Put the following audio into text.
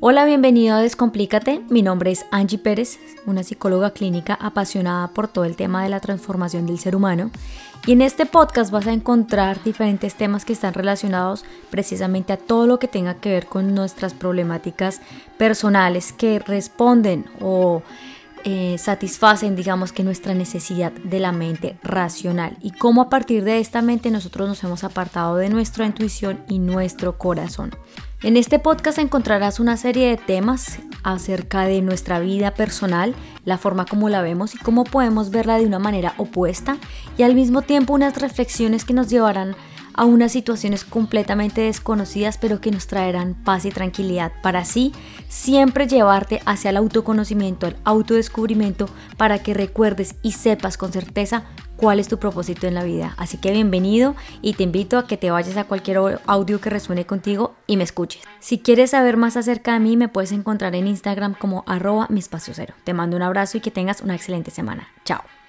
Hola, bienvenido a Descomplícate. Mi nombre es Angie Pérez, una psicóloga clínica apasionada por todo el tema de la transformación del ser humano. Y en este podcast vas a encontrar diferentes temas que están relacionados precisamente a todo lo que tenga que ver con nuestras problemáticas personales que responden o eh, satisfacen, digamos que nuestra necesidad de la mente racional y cómo a partir de esta mente nosotros nos hemos apartado de nuestra intuición y nuestro corazón. En este podcast encontrarás una serie de temas acerca de nuestra vida personal, la forma como la vemos y cómo podemos verla de una manera opuesta y al mismo tiempo unas reflexiones que nos llevarán a unas situaciones completamente desconocidas pero que nos traerán paz y tranquilidad para así siempre llevarte hacia el autoconocimiento, el autodescubrimiento para que recuerdes y sepas con certeza cuál es tu propósito en la vida. Así que bienvenido y te invito a que te vayas a cualquier audio que resuene contigo y me escuches. Si quieres saber más acerca de mí, me puedes encontrar en Instagram como arroba mi cero. Te mando un abrazo y que tengas una excelente semana. Chao.